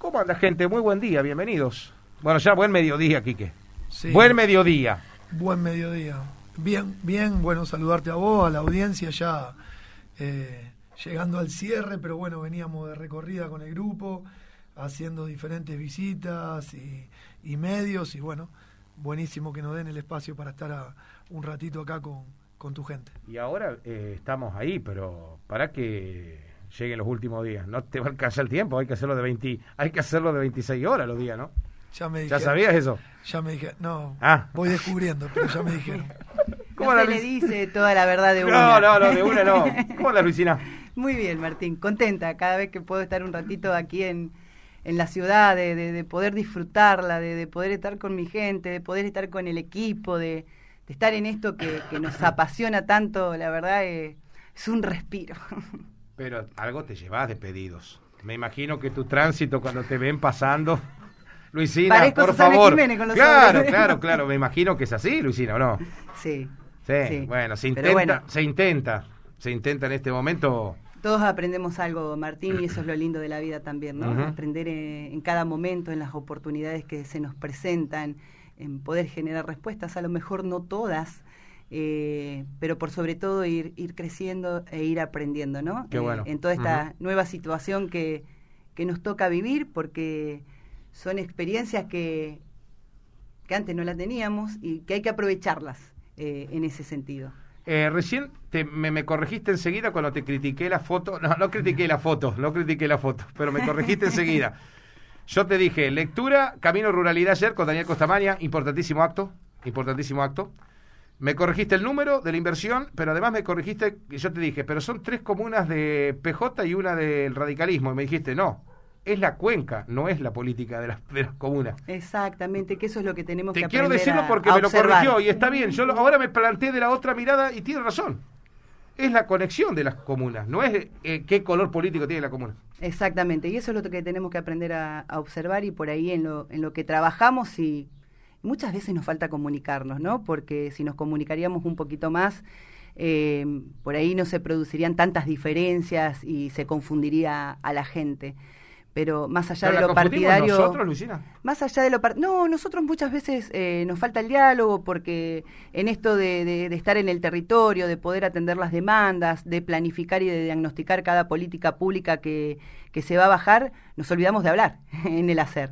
¿Cómo anda, gente? Muy buen día, bienvenidos. Bueno, ya buen mediodía, Quique. Buen mediodía. Buen mediodía. Bien, bien, bueno, saludarte a vos, a la audiencia ya eh, llegando al cierre, pero bueno, veníamos de recorrida con el grupo, haciendo diferentes visitas y, medios, y bueno, buenísimo que nos den el espacio para estar un ratito acá con, con tu gente. Y ahora eh, estamos ahí, pero para que lleguen los últimos días. No te va a alcanzar el tiempo, hay que hacerlo de 20, hay que hacerlo de 26 horas los días, ¿no? Ya me ¿Ya sabías eso? Ya me dije, no, ah. voy descubriendo, pero ya me dijeron. ¿Cómo no se le dice toda la verdad de una. No, no, no, de una no. ¿Cómo la Luisina? Muy bien, Martín, contenta cada vez que puedo estar un ratito aquí en, en la ciudad, de, de, poder disfrutarla, de, de, poder estar con mi gente, de poder estar con el equipo, de, estar en esto que, que, nos apasiona tanto, la verdad es, es un respiro. Pero algo te llevas de pedidos. Me imagino que tu tránsito cuando te ven pasando. Luisina, por favor. claro, claro, claro. Me imagino que es así, Luisina, ¿o no? Sí. Sí, bueno, se intenta, se intenta, se intenta en este momento. Todos aprendemos algo, Martín, y eso es lo lindo de la vida también, ¿no? Aprender en cada momento, en las oportunidades que se nos presentan, en poder generar respuestas, a lo mejor no todas, eh, pero por sobre todo ir, ir creciendo e ir aprendiendo, ¿no? Qué bueno. en toda esta nueva situación que, que nos toca vivir, porque son experiencias que, que antes no las teníamos y que hay que aprovecharlas eh, en ese sentido. Eh, recién te, me, me, corregiste enseguida cuando te critiqué la foto. No, no critiqué la foto, no critiqué la foto, pero me corregiste enseguida. Yo te dije, lectura, Camino Ruralidad ayer con Daniel Costamaña, importantísimo acto, importantísimo acto. Me corregiste el número de la inversión, pero además me corregiste, yo te dije, pero son tres comunas de PJ y una del radicalismo. Y me dijiste, no, es la cuenca, no es la política de las, comunas. Exactamente, que eso es lo que tenemos que aprender. Te quiero decirlo porque me lo corrigió y está bien. Yo ahora me planteé de la otra mirada y tiene razón. Es la conexión de las comunas, no es eh, qué color político tiene la comuna. Exactamente, y eso es lo que tenemos que aprender a, a observar y por ahí en lo, en lo que trabajamos y muchas veces nos falta comunicarnos, ¿no? Porque si nos comunicaríamos un poquito más, eh, por ahí no se producirían tantas diferencias y se confundiría a la gente. Pero más allá de lo partidario. nosotros, Luisina? Más allá de lo No, nosotros muchas veces eh, nos falta el diálogo porque en esto de, de, estar en el territorio, de poder atender las demandas, de planificar y de diagnosticar cada política pública que, que se va a bajar, nos olvidamos de hablar en el hacer.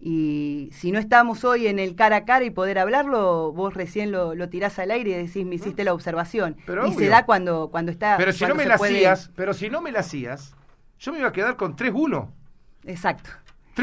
Y si no estamos hoy en el cara a cara y poder hablarlo, vos recién lo, lo tirás al aire y decís, me hiciste la observación. y se da cuando, cuando está. Pero si no me la hacías, pero si no me la hacías, yo me iba a quedar con 3-1. Exacto.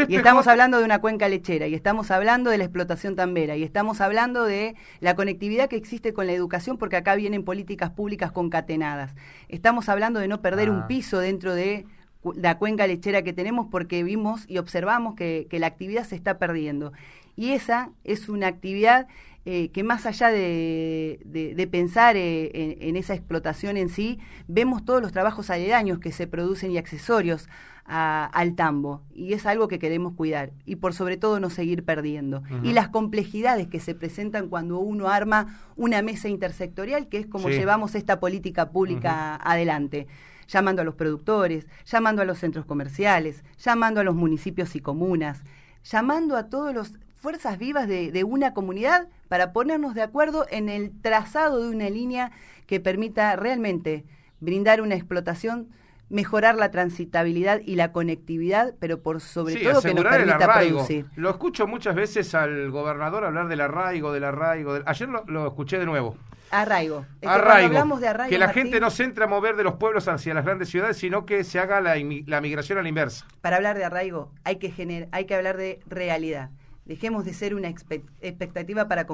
y estamos hablando de una cuenca lechera, y estamos hablando de la explotación tambera, y estamos hablando de la conectividad que existe con la educación, porque acá vienen políticas públicas concatenadas. Estamos hablando de no perder un ah. piso dentro de la cuenca lechera que tenemos porque vimos y observamos que, la actividad se está perdiendo. Y esa es una actividad eh, que más allá de, pensar eh, en, esa explotación en sí, vemos todos los trabajos aledaños que se producen y accesorios al tambo. Y es algo que queremos cuidar. Y por sobre todo no seguir perdiendo. Y las complejidades que se presentan cuando uno arma una mesa intersectorial, que es como llevamos esta política pública adelante llamando a los productores, llamando a los centros comerciales, llamando a los municipios y comunas, llamando a todas las fuerzas vivas de, una comunidad para ponernos de acuerdo en el trazado de una línea que permita realmente brindar una explotación mejorar la transitabilidad y la conectividad, pero por sobre todo que nos permita producir. Lo escucho muchas veces al gobernador hablar del arraigo, del arraigo. Ayer lo, escuché de nuevo. Arraigo. arraigo. que la gente no se entre a mover de los pueblos hacia las grandes ciudades, sino que se haga la, migración a la inversa. Para hablar de arraigo hay que, gener, hay que hablar de realidad. Dejemos de ser una expectativa para,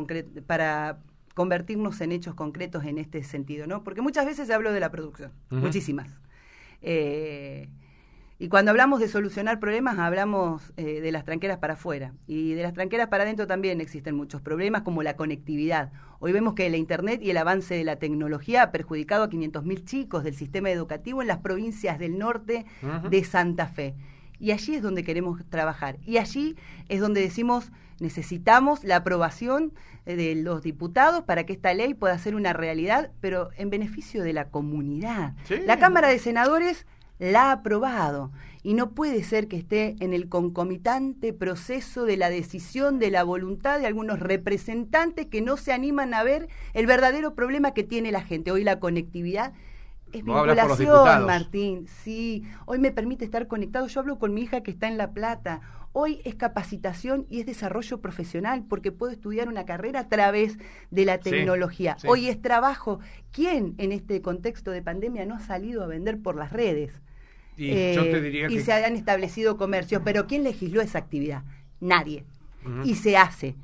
para convertirnos en hechos concretos en este sentido, ¿no? Porque muchas veces se habló de la producción, muchísimas. Eh, y cuando hablamos de solucionar problemas, hablamos eh, de las tranqueras para afuera. Y de las tranqueras para adentro también existen muchos problemas, como la conectividad. Hoy vemos que la Internet y el avance de la tecnología ha perjudicado a 500.000 chicos del sistema educativo en las provincias del norte de Santa Fe. Y allí es donde queremos trabajar. Y allí es donde decimos, necesitamos la aprobación eh, de los diputados para que esta ley pueda ser una realidad, pero en beneficio de la comunidad. La Cámara de Senadores la ha aprobado y no puede ser que esté en el concomitante proceso de la decisión de la voluntad de algunos representantes que no se animan a ver el verdadero problema que tiene la gente. Hoy la conectividad es vinculación, Martín. Sí, hoy me permite estar conectado. Yo hablo con mi hija que está en La Plata. Hoy es capacitación y es desarrollo profesional porque puedo estudiar una carrera a través de la tecnología. Hoy es trabajo. ¿Quién en este contexto de pandemia no ha salido a vender por las redes? Y, eh, se han establecido comercios, pero ¿quién legisló esa actividad? Nadie. Y se hace.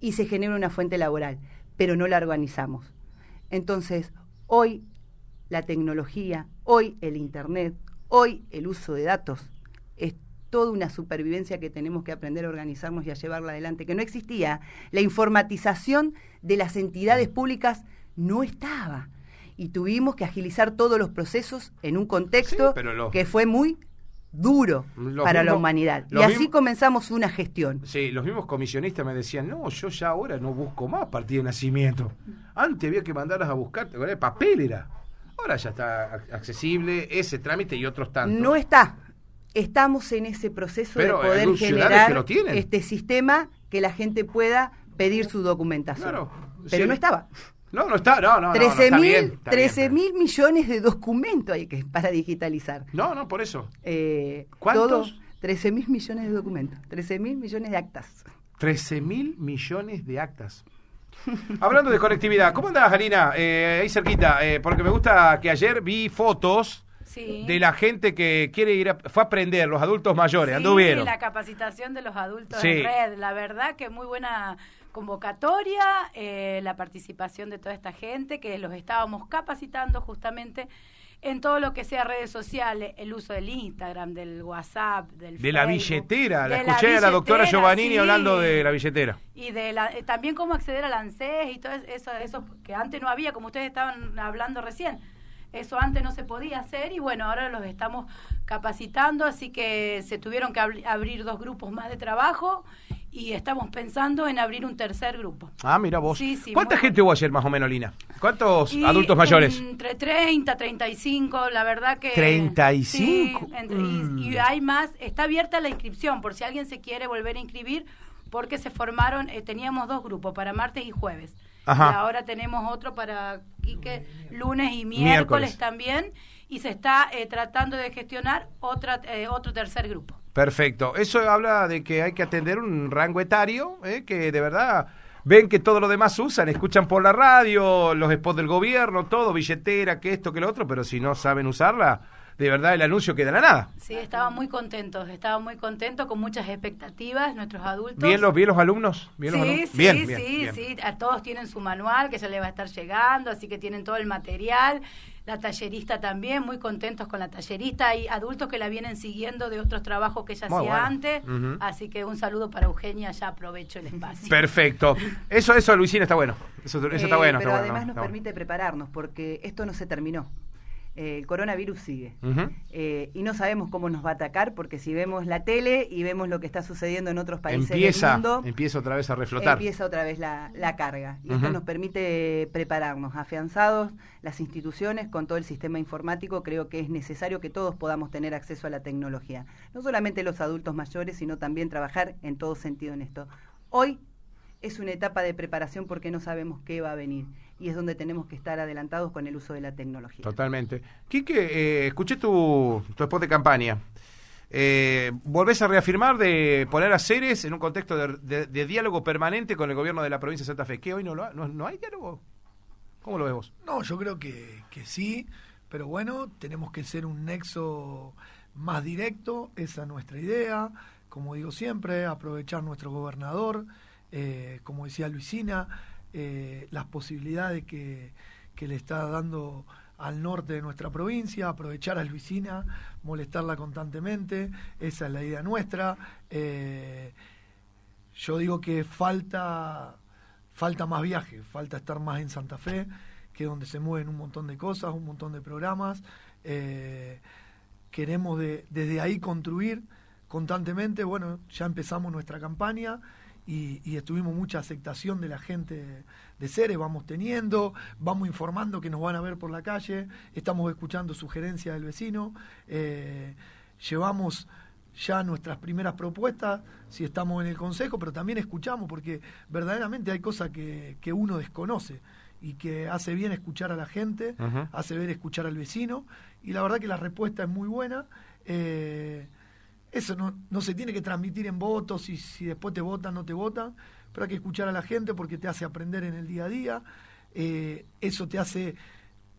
Y se genera una fuente laboral, pero no la organizamos. Entonces, hoy la tecnología, hoy el Internet, hoy el uso de datos, es toda una supervivencia que tenemos que aprender a organizarnos y a llevarla adelante, que no existía. La informatización de las entidades públicas no estaba. Y tuvimos que agilizar todos los procesos en un contexto que fue muy duro para la humanidad. Y así comenzamos una gestión. Sí, los mismos comisionistas me decían, no, yo ya ahora no busco más partido de nacimiento. Antes había que mandarlas a buscar, el papel era. Ahora ya está accesible ese trámite y otros tantos. No está. Estamos en ese proceso de poder generar este sistema que la gente pueda pedir su documentación. Pero no estaba. No, no está, no, no. 13 mil millones de documentos hay que para digitalizar. No, no, por eso. Eh, ¿Cuántos? 13 mil millones de documentos, 13 mil millones de actas. 13 mil millones de actas. Hablando de conectividad, ¿cómo andás, Alina? Eh, ahí cerquita, eh, porque me gusta que ayer vi fotos de la gente que quiere ir a, fue a aprender, los adultos mayores, sí, anduvieron. la capacitación de los adultos en red, la verdad que muy buena convocatoria, eh, la participación de toda esta gente que los estábamos capacitando justamente en todo lo que sea redes sociales, el uso del Instagram, del WhatsApp, del De la billetera, la escuché a la doctora Giovannini hablando de la billetera. Y de la, eh, también cómo acceder al ANSES y todo eso, eso que antes no había, como ustedes estaban hablando recién. Eso antes no se podía hacer y bueno, ahora los estamos capacitando, así que se tuvieron que abrir dos grupos más de trabajo y estamos pensando en abrir un tercer grupo. Ah, mira vos. ¿Cuánta gente hubo ayer más o menos, Lina? ¿Cuántos adultos mayores? Entre 30, 35, la verdad que... ¿35? y, hay más, está abierta la inscripción por si alguien se quiere volver a inscribir porque se formaron, eh, teníamos dos grupos para martes y jueves. Y ahora tenemos otro para lunes y miércoles, también y se está eh, tratando de gestionar otra, eh, otro tercer grupo. Perfecto. Eso habla de que hay que atender un rango etario, ¿eh? que de verdad ven que todo lo demás usan, escuchan por la radio, los spots del gobierno, todo, billetera, que esto, que lo otro, pero si no saben usarla, de verdad el anuncio queda la nada. Sí, estaban muy contentos, estaban muy contentos, con muchas expectativas, nuestros adultos. ¿Bien los, bien los alumnos? ¿Bien sí, sí, bien, sí, sí, a todos tienen su manual que ya le va a estar llegando, así que tienen todo el material la tallerista también, muy contentos con la tallerista. Hay adultos que la vienen siguiendo de otros trabajos que ella hacía antes. Así que un saludo para Eugenia, ya aprovecho el espacio. Perfecto. Eso, eso, Luisina, está bueno. Eso, está eh, bueno. Pero además nos permite prepararnos, porque esto no se terminó. Eh, el coronavirus sigue. Eh, y no sabemos cómo nos va a atacar, porque si vemos la tele y vemos lo que está sucediendo en otros países empieza, del mundo, empieza otra vez a reflotar. Empieza otra vez la, carga. Y esto nos permite prepararnos, afianzados las instituciones con todo el sistema informático. Creo que es necesario que todos podamos tener acceso a la tecnología. No solamente los adultos mayores, sino también trabajar en todo sentido en esto. Hoy es una etapa de preparación porque no sabemos qué va a venir y es donde tenemos que estar adelantados con el uso de la tecnología. Totalmente. Quique, eh, escuché tu, tu spot de campaña. Eh, ¿Volvés a reafirmar de poner a Ceres en un contexto de, diálogo permanente con el gobierno de la provincia de Santa Fe? ¿Qué hoy no, lo, no, no hay diálogo? ¿Cómo lo ves vos? No, yo creo que, que sí, pero bueno, tenemos que ser un nexo más directo, esa es nuestra idea. Como digo siempre, aprovechar nuestro gobernador, eh, como decía Luisina, eh, las posibilidades que, le está dando al norte de nuestra provincia, aprovechar a Luisina, molestarla constantemente, esa es la idea nuestra. Eh, yo digo que falta, falta más viaje, falta estar más en Santa Fe, que es donde se mueven un montón de cosas, un montón de programas. queremos desde ahí construir constantemente, bueno, ya empezamos nuestra campaña y, estuvimos mucha aceptación de la gente de Ceres, vamos teniendo, vamos informando que nos van a ver por la calle, estamos escuchando sugerencias del vecino, eh, llevamos ya nuestras primeras propuestas, si estamos en el Consejo, pero también escuchamos, porque verdaderamente hay cosas que, que uno desconoce y que hace bien escuchar a la gente, hace bien escuchar al vecino, y la verdad que la respuesta es muy buena. Eh, eso no, no se tiene que transmitir en votos y si después te votan, no te votan, pero hay que escuchar a la gente porque te hace aprender en el día a día, eh, eso te hace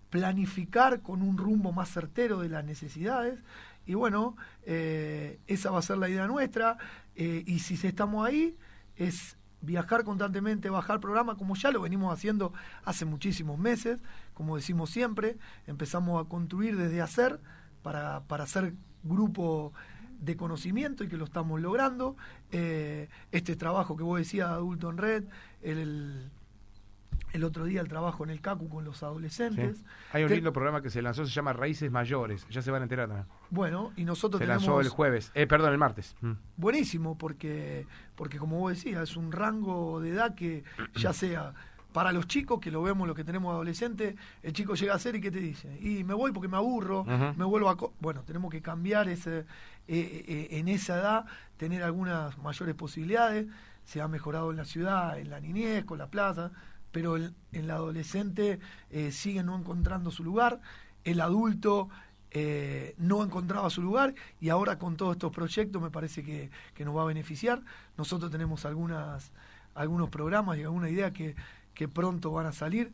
planificar con un rumbo más certero de las necesidades. Y bueno, eh, esa va a ser la idea nuestra. Eh, y si estamos ahí es viajar constantemente, bajar programa, como ya lo venimos haciendo hace muchísimos meses, como decimos siempre, empezamos a construir desde hacer para, para hacer grupo de conocimiento y que lo estamos logrando. Eh, este trabajo que vos decías, Adulto en Red, el, el otro día el trabajo en el CACU con los adolescentes. Hay un lindo programa que se lanzó, se llama Raíces Mayores, ya se van a enterar también. Bueno, y nosotros se lanzó el jueves, eh, perdón, el martes. Mm. Buenísimo, porque, porque como vos decías, es un rango de edad que ya sea para los chicos, que lo vemos los que tenemos adolescentes, el chico llega a ser y ¿qué te dice? Y me voy porque me aburro, me vuelvo a... bueno, tenemos que cambiar ese, eh, eh, en esa edad, tener algunas mayores posibilidades, se ha mejorado en la ciudad, en la niñez, con la plaza, pero en el adolescente eh, sigue no encontrando su lugar, el adulto no encontraba su lugar y ahora con todos estos proyectos me parece que, que nos va a beneficiar. Nosotros tenemos algunas, algunos programas y alguna idea que que pronto van a salir.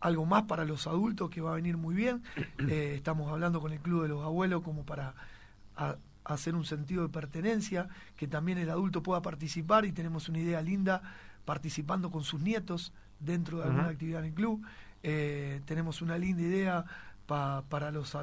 Algo más para los adultos que va a venir muy bien. Eh, estamos hablando con el Club de los Abuelos como para hacer un sentido de pertenencia, que también el adulto pueda participar y tenemos una idea linda participando con sus nietos dentro de alguna actividad en el club. Eh, tenemos una linda idea para, los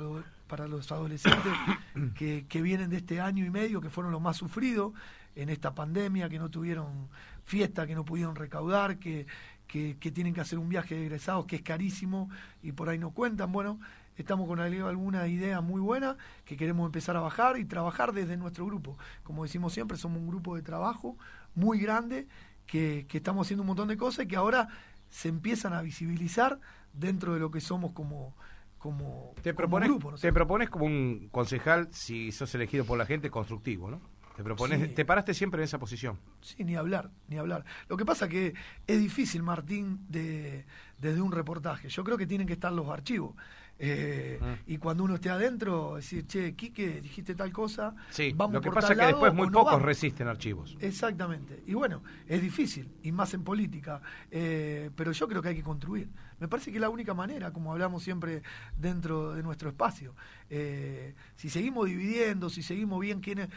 para los adolescentes que, que, vienen de este año y medio, que fueron los más sufridos en esta pandemia, que no tuvieron fiesta, que no pudieron recaudar, que, que, tienen que hacer un viaje de egresados que es carísimo y por ahí no cuentan. Bueno, estamos con alguna idea muy buena que queremos empezar a bajar y trabajar desde nuestro grupo. Como decimos siempre, somos un grupo de trabajo muy grande que, estamos haciendo un montón de cosas y que ahora se empiezan a visibilizar dentro de lo que somos como, como, te propones, grupo. Te propones como un concejal, si sos elegido por la gente, constructivo, ¿no? Te propones, te paraste siempre en esa posición. Sí, ni hablar, ni hablar. Lo que pasa que es difícil, Martín, de, desde un reportaje. Yo creo que tienen que estar los archivos. Eh, ah. Y cuando uno esté adentro, decir, che, Quique, dijiste tal cosa. Sí, vamos lo que pasa es que después muy pocos resisten archivos. Exactamente. Y bueno, es difícil, y más en política. Eh, pero yo creo que hay que construir. Me parece que es la única manera, como hablamos siempre dentro de nuestro espacio. Eh, si seguimos dividiendo, si seguimos bien quién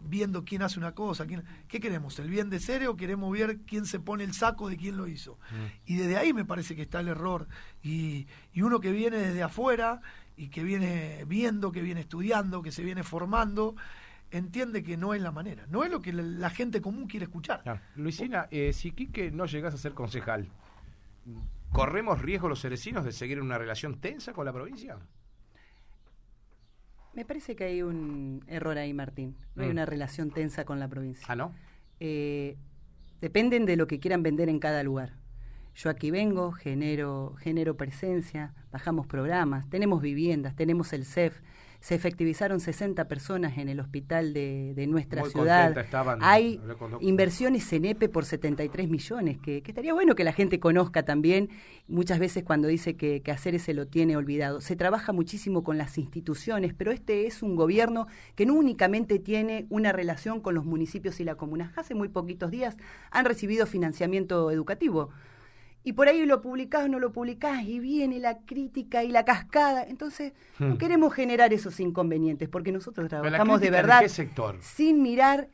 viendo quién hace una cosa, quién, ¿qué queremos? ¿El bien de ser o queremos ver quién se pone el saco de quién lo hizo? Mm. Y desde ahí me parece que está el error. Y, y uno que viene desde afuera y que viene viendo, que viene estudiando, que se viene formando, entiende que no es la manera, no es lo que la, gente común quiere escuchar. Luisina, eh, si Quique no llegas a ser concejal, ¿corremos riesgo los cerecinos de seguir en una relación tensa con la provincia? Me parece que hay un error ahí, Martín. No hay mm. una relación tensa con la provincia. Ah, ¿no? Eh, dependen de lo que quieran vender en cada lugar. Yo aquí vengo, genero, genero presencia, bajamos programas, tenemos viviendas, tenemos el CEF, se efectivizaron 60 personas en el hospital de, de nuestra ciudad. Hay inversiones en EPE por 73 millones, que, que, estaría bueno que la gente conozca también, muchas veces cuando dice que, que hacer se lo tiene olvidado. Se trabaja muchísimo con las instituciones, pero este es un gobierno que no únicamente tiene una relación con los municipios y la comuna. Hace muy poquitos días han recibido financiamiento educativo y por ahí lo publicás o no lo publicás y viene la crítica y la cascada. Entonces, no hmm. queremos generar esos inconvenientes porque nosotros trabajamos de verdad sector? sin mirar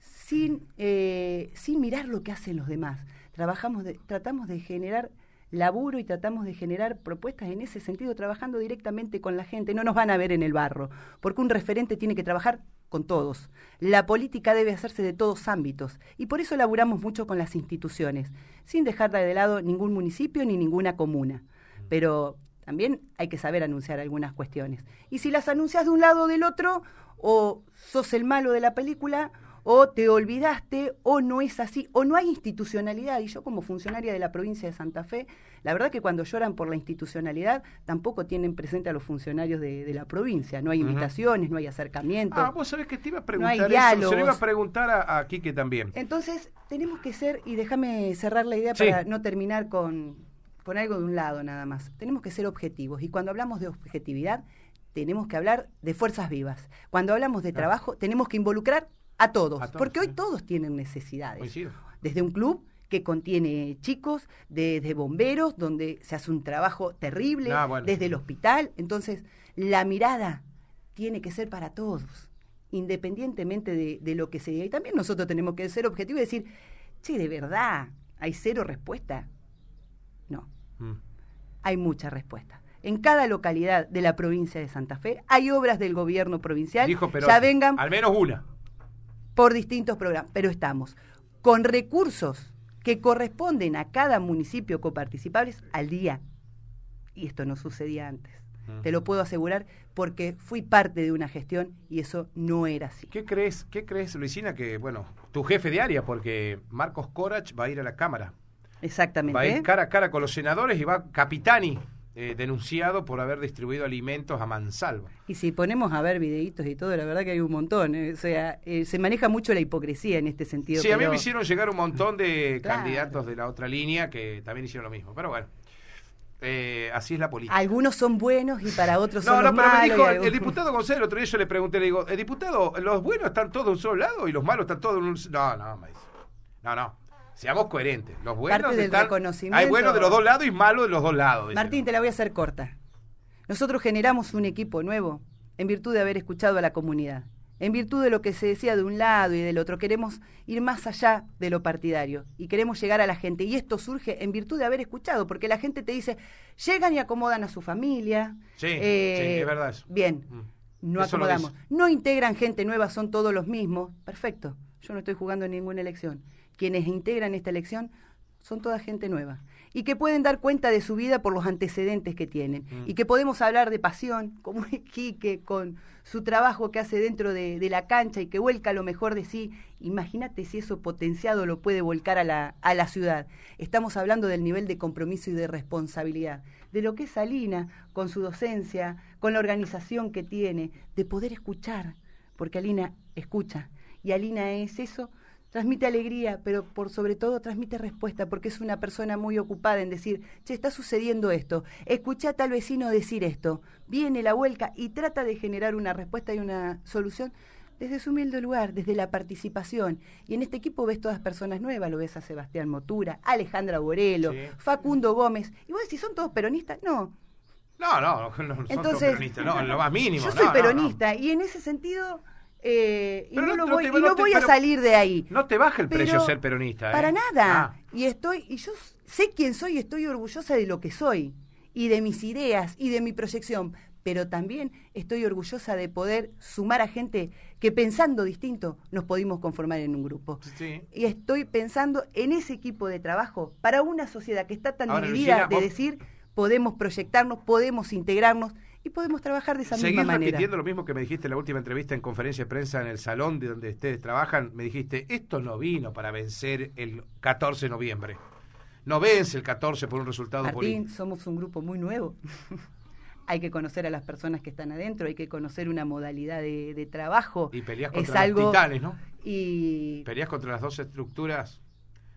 sin, eh, sin mirar lo que hacen los demás. Trabajamos de, tratamos de generar laburo y tratamos de generar propuestas en ese sentido, trabajando directamente con la gente. No nos van a ver en el barro, porque un referente tiene que trabajar con todos. La política debe hacerse de todos ámbitos y por eso laburamos mucho con las instituciones, sin dejar de lado ningún municipio ni ninguna comuna. Pero también hay que saber anunciar algunas cuestiones. Y si las anuncias de un lado o del otro, o sos el malo de la película, o te olvidaste, o no es así, o no hay institucionalidad. Y yo como funcionaria de la provincia de Santa Fe, la verdad que cuando lloran por la institucionalidad, tampoco tienen presente a los funcionarios de, la provincia. No hay invitaciones, no hay acercamiento. Ah, vos sabés que te iba a preguntar no hay eso. Se lo iba a preguntar a, a Quique también. Entonces, tenemos que ser, y déjame cerrar la idea para no terminar con, con algo de un lado nada más. Tenemos que ser objetivos. Y cuando hablamos de objetividad, tenemos que hablar de fuerzas vivas. Cuando hablamos de trabajo, tenemos que involucrar a todos, porque hoy todos tienen necesidades. Desde un club que contiene chicos, desde bomberos, donde se hace un trabajo terrible, ah, desde el hospital. Entonces, la mirada tiene que ser para todos, independientemente de, lo que se diga. Y también nosotros tenemos que ser objetivos y decir, che, de verdad, ¿hay cero respuesta? No, mm. hay mucha respuesta. En cada localidad de la provincia de Santa Fe hay obras del gobierno provincial. Dijo, pero ya vengan al menos una. Por distintos programas, pero estamos con recursos que corresponden a cada municipio coparticipables al día. Y esto no sucedía antes. Te lo puedo asegurar porque fui parte de una gestión y eso no era así. ¿Qué crees, qué crees, Luisina, que, bueno, tu jefe de área, porque Marcos Corach va a ir a la Cámara? Exactamente. Va a ir cara a cara con los senadores y va Capitani eh, denunciado por haber distribuido alimentos a mansalva. Y si ponemos a ver videitos y todo, la verdad que hay un montón. Eh, o sea, eh, se maneja mucho la hipocresía en este sentido. Sí, a mí me hicieron llegar un montón de candidatos de la otra línea que también hicieron lo mismo. Pero bueno. así es la política. Algunos son buenos y para otros son no, pero Me dijo, el, diputado Gonzalo, el otro día yo le pregunté, le digo, el diputado, los buenos están todos de un solo lado y los malos están todos en un... No, no, me dice. No, no. Seamos coherentes. Los buenos están, hay buenos de los dos lados y malos de los dos lados. Martín, te la voy a hacer corta. Nosotros generamos un equipo nuevo en virtud de haber escuchado a la comunidad. En virtud de lo que se decía de un lado y del otro, queremos ir más allá de lo partidario y queremos llegar a la gente. Y esto surge en virtud de haber escuchado, porque la gente te dice, llegan y acomodan a su familia. Sí, eh, es verdad eso. Bien, mm. no acomodamos. No integran gente nueva, son todos los mismos. Perfecto, yo no estoy jugando en ninguna elección quienes integran esta elección son toda gente nueva y que pueden dar cuenta de su vida por los antecedentes que tienen mm. y que podemos hablar de pasión, como es Quique, con su trabajo que hace dentro de, la cancha y que vuelca lo mejor de sí. Imagínate si eso potenciado lo puede volcar a la, a la ciudad. Estamos hablando del nivel de compromiso y de responsabilidad, de lo que es Alina con su docencia, con la organización que tiene, de poder escuchar, porque Alina escucha y Alina es eso transmite alegría, pero por sobre todo transmite respuesta, porque es una persona muy ocupada en decir, che, está sucediendo esto, escucha a tal vecino decir esto, viene la vuelca y trata de generar una respuesta y una solución desde su humilde lugar, desde la participación. Y en este equipo ves todas personas nuevas, lo ves a Sebastián Motura, Alejandra Borelo, Facundo Gómez, y vos decís, ¿son todos peronistas? No. No, no, no, son todos peronistas, no, lo más mínimo. Yo soy peronista y en ese sentido eh, y no, voy, a salir de ahí. No te baja el precio ser peronista. ¿eh? Para nada. Ah. Y estoy, y yo sé quién soy y estoy orgullosa de lo que soy y de mis ideas y de mi proyección, pero también estoy orgullosa de poder sumar a gente que pensando distinto nos pudimos conformar en un grupo. Y estoy pensando en ese equipo de trabajo para una sociedad que está tan dividida de decir podemos proyectarnos, podemos integrarnos y podemos trabajar de esa misma manera. repitiendo lo mismo que me dijiste en la última entrevista en conferencia de prensa en el salón de donde ustedes trabajan. Me dijiste, esto no vino para vencer el 14 de noviembre. No vence el 14 por un resultado Martín, somos un grupo muy nuevo. hay que conocer a las personas que están adentro, hay que conocer una modalidad de, trabajo. Y peleas contra los titanes, ¿no? Y... Peleas contra las dos estructuras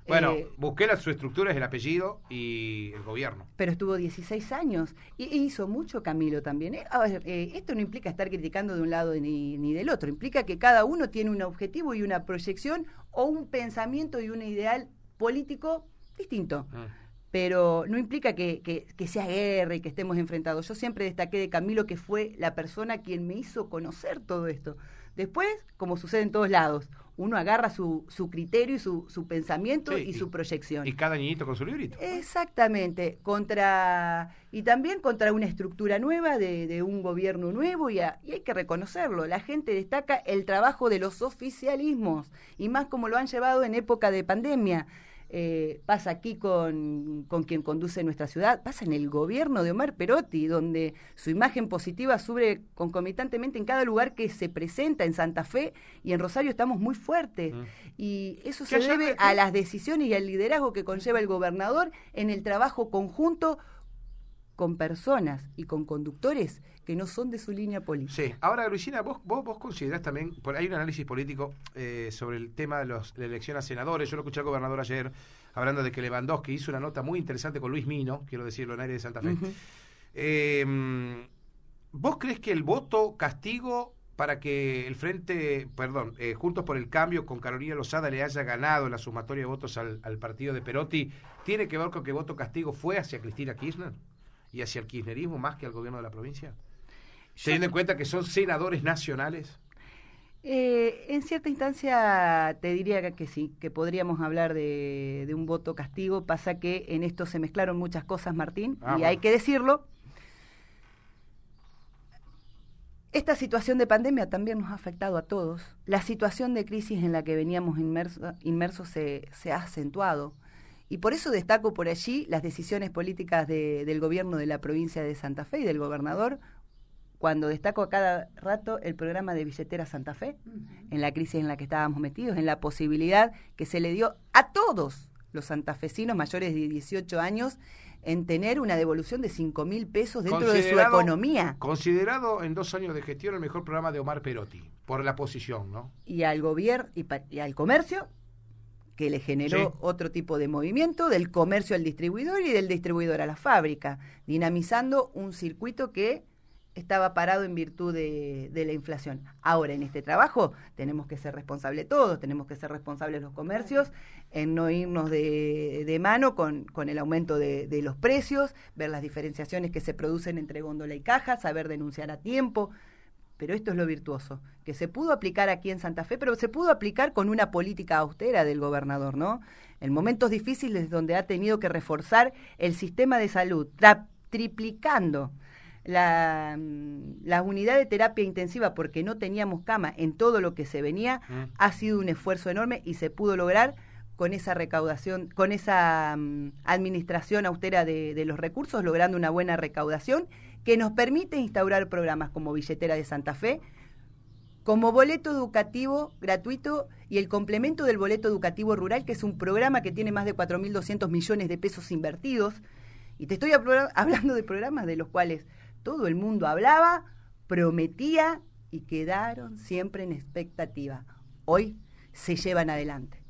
bueno, eh, busqué la, su estructura es el apellido y el gobierno. Pero estuvo 16 años y, hizo mucho Camilo también. ¿eh? A ver, eh, esto no implica estar criticando de un lado ni, ni, del otro, implica que cada uno tiene un objetivo y una proyección o un pensamiento y un ideal político distinto. Mm. Pero no implica que, que, que, sea guerra y que estemos enfrentados. Yo siempre destaqué de Camilo que fue la persona quien me hizo conocer todo esto. Después, como sucede en todos lados, uno agarra su, su criterio y su, su pensamiento y, su proyección. Y cada niñito con su librito. Exactamente, contra y también contra una estructura nueva de, de un gobierno nuevo y, y, hay que reconocerlo. La gente destaca el trabajo de los oficialismos y más como lo han llevado en época de pandemia. Eh, pasa aquí con, con, quien conduce nuestra ciudad, pasa en el gobierno de Omar Perotti, donde su imagen positiva sube concomitantemente en cada lugar que se presenta en Santa Fe y en Rosario estamos muy fuertes. Mm. Y eso se debe a las decisiones y al liderazgo que conlleva el gobernador en el trabajo conjunto con personas y con conductores que no son de su línea política. Sí, ahora Luisina, vos, vos, vos considerás también, por, hay un análisis político eh, sobre el tema de los, la elección a senadores, yo lo escuché al gobernador ayer hablando de que Lewandowski hizo una nota muy interesante con Luis Mino, quiero decirlo en aire de Santa Fe. Em, ¿Vos crees que el voto castigo para que el Frente, perdón, eh, Juntos por el Cambio con Carolina Lozada le haya ganado la sumatoria de votos al, al partido de Perotti, tiene que ver con que voto castigo fue hacia Cristina Kirchner y hacia el kirchnerismo más que al gobierno de la provincia? Teniendo en cuenta que son senadores nacionales. Eh, en cierta instancia te diría que, sí, que podríamos hablar de, un voto castigo. Pasa que en esto se mezclaron muchas cosas, Martín, ah, y hay que decirlo. Esta situación de pandemia también nos ha afectado a todos. La situación de crisis en la que veníamos inmersos se, ha acentuado. Y por eso destaco por allí las decisiones políticas del gobierno de la provincia de Santa Fe y del gobernador, cuando destaco a cada rato el programa de Billetera Santa Fe, en la crisis en la que estábamos metidos, en la posibilidad que se le dio a todos los santafesinos mayores de 18 años en tener una devolución de 5 mil pesos dentro de su economía. Considerado en dos años de gestión el mejor programa de Omar Perotti, por la posición, ¿no? Y al gobierno y, al comercio, que le generó otro tipo de movimiento, del comercio al distribuidor y del distribuidor a la fábrica, dinamizando un circuito que estaba parado en virtud de, la inflación. Ahora, en este trabajo tenemos que ser responsables todos, tenemos que ser responsables los comercios en no irnos de, mano con, el aumento de, los precios, ver las diferenciaciones que se producen entre góndola y caja, saber denunciar a tiempo. Pero esto es lo virtuoso, que se pudo aplicar aquí en Santa Fe, pero se pudo aplicar con una política austera del gobernador, ¿no? En momentos difíciles donde ha tenido que reforzar el sistema de salud, triplicando la, mm, la, unidad de terapia intensiva porque no teníamos cama en todo lo que se venía, mm. ha sido un esfuerzo enorme y se pudo lograr con esa recaudación, con esa mm, administración austera de, de, los recursos, logrando una buena recaudación que nos permite instaurar programas como Billetera de Santa Fe, como boleto educativo gratuito y el complemento del boleto educativo rural, que es un programa que tiene más de 4.200 millones de pesos invertidos. Y te estoy hablando de programas de los cuales todo el mundo hablaba, prometía y quedaron siempre en expectativa. Hoy se llevan adelante.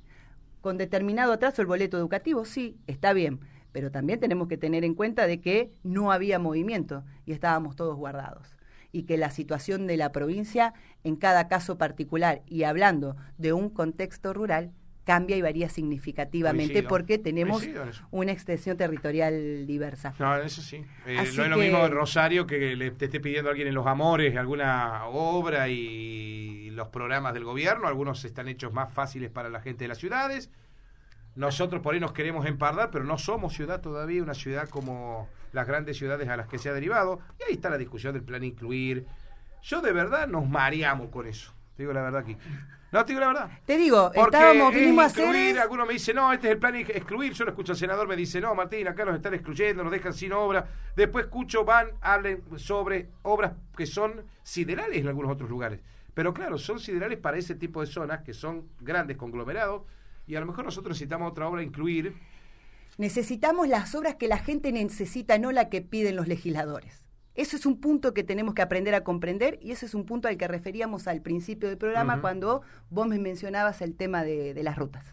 Con determinado atraso el boleto educativo, sí, está bien, pero también tenemos que tener en cuenta de que no había movimiento y estábamos todos guardados y que la situación de la provincia en cada caso particular y hablando de un contexto rural cambia y varía significativamente porque tenemos una extensión territorial diversa. No, eso sí. Eh, no es lo mismo en Rosario que le, te esté pidiendo a alguien en Los Amores alguna obra y los programas del gobierno. Algunos están hechos más fáciles para la gente de las ciudades. Nosotros por ahí nos queremos empardar, pero no somos ciudad todavía, una ciudad como las grandes ciudades a las que se ha derivado. Y ahí está la discusión del plan incluir. Yo de verdad nos mareamos con eso. Te digo la verdad, Kiki. No, te digo la verdad. Te digo, estábamos, vinimos a hacer. Algunos me dicen, no, este es el plan excluir. Yo lo escucho al senador, me dice, no, Martín, acá nos están excluyendo, nos dejan sin obra. Después escucho, van, hablen sobre obras que son siderales en algunos otros lugares. Pero claro, son siderales para ese tipo de zonas que son grandes conglomerados. Y a lo mejor nosotros necesitamos otra obra incluir. Necesitamos las obras que la gente necesita, no la que piden los legisladores. Eso es un punto que tenemos que aprender a comprender y ese es un punto al que referíamos al principio del programa cuando vos me mencionabas el tema de, las rutas.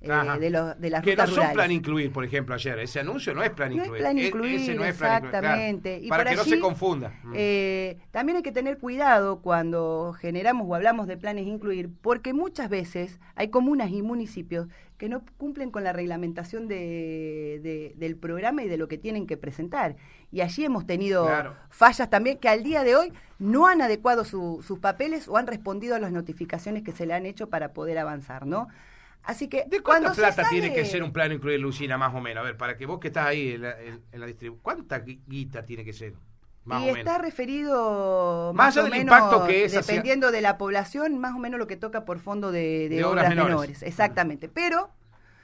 Eh, de, de, las que no son plan incluir, por ejemplo, ayer. Ese anuncio no es plan incluir. No es plan incluir, exactamente. para que no se confunda. Mm. Eh, también hay que tener cuidado cuando generamos o hablamos de planes incluir, porque muchas veces hay comunas y municipios que no cumplen con la reglamentación de, del programa y de lo que tienen que presentar. Y allí hemos tenido fallas también que al día de hoy no han adecuado sus papeles o han respondido a las notificaciones que se le han hecho para poder avanzar, ¿no? Así que ¿De cuánta plata tiene que ser un plan incluir Lucina más o menos? A ver, para que vos que estás ahí en la, en, distribución, ¿cuánta guita tiene que ser? Más y está referido más, o menos, que es dependiendo de la población, más o menos lo que toca por fondo de, obras, menores. Exactamente. Pero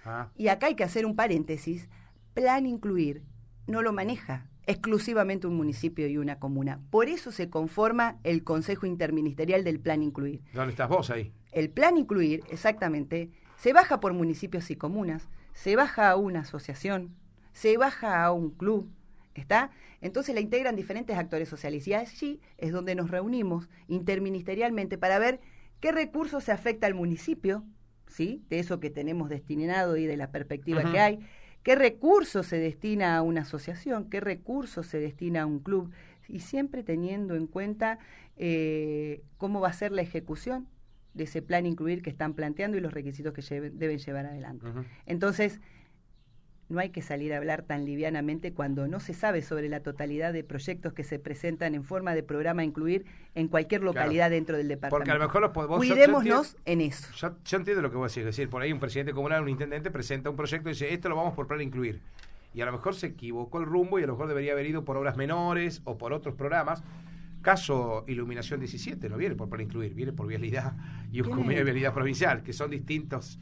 Ah. Y acá hay que hacer un paréntesis. Plan incluir no lo maneja exclusivamente un municipio y una comuna. Por eso se conforma el Consejo Interministerial del Plan Incluir. ¿Dónde estás vos ahí? El Plan Incluir, exactamente, se baja por municipios y comunas, se baja a una asociación, se baja a un club, ¿está? Entonces la integran diferentes actores sociales y allí es donde nos reunimos interministerialmente para ver qué recursos se afecta al municipio, ¿sí? De eso que tenemos destinado y de la perspectiva que hay, qué recursos se destina a una asociación, qué recursos se destina a un club y siempre teniendo en cuenta eh, cómo va a ser la ejecución de ese plan incluir que están planteando y los requisitos que deben llevar adelante. Entonces, no hay que salir a hablar tan livianamente cuando no se sabe sobre la totalidad de proyectos que se presentan en forma de programa a incluir en cualquier localidad dentro del departamento. Porque a lo mejor los Cuidémonos en eso. Yo, entiendo lo que vos decís. Es decir, por ahí un presidente comunal, un intendente presenta un proyecto y dice, esto lo vamos por plan incluir. Y a lo mejor se equivocó el rumbo y a lo mejor debería haber ido por obras menores o por otros programas. Caso Iluminación 17, no viene por plan incluir, viene por vialidad y un convenio de vialidad provincial, que son distintos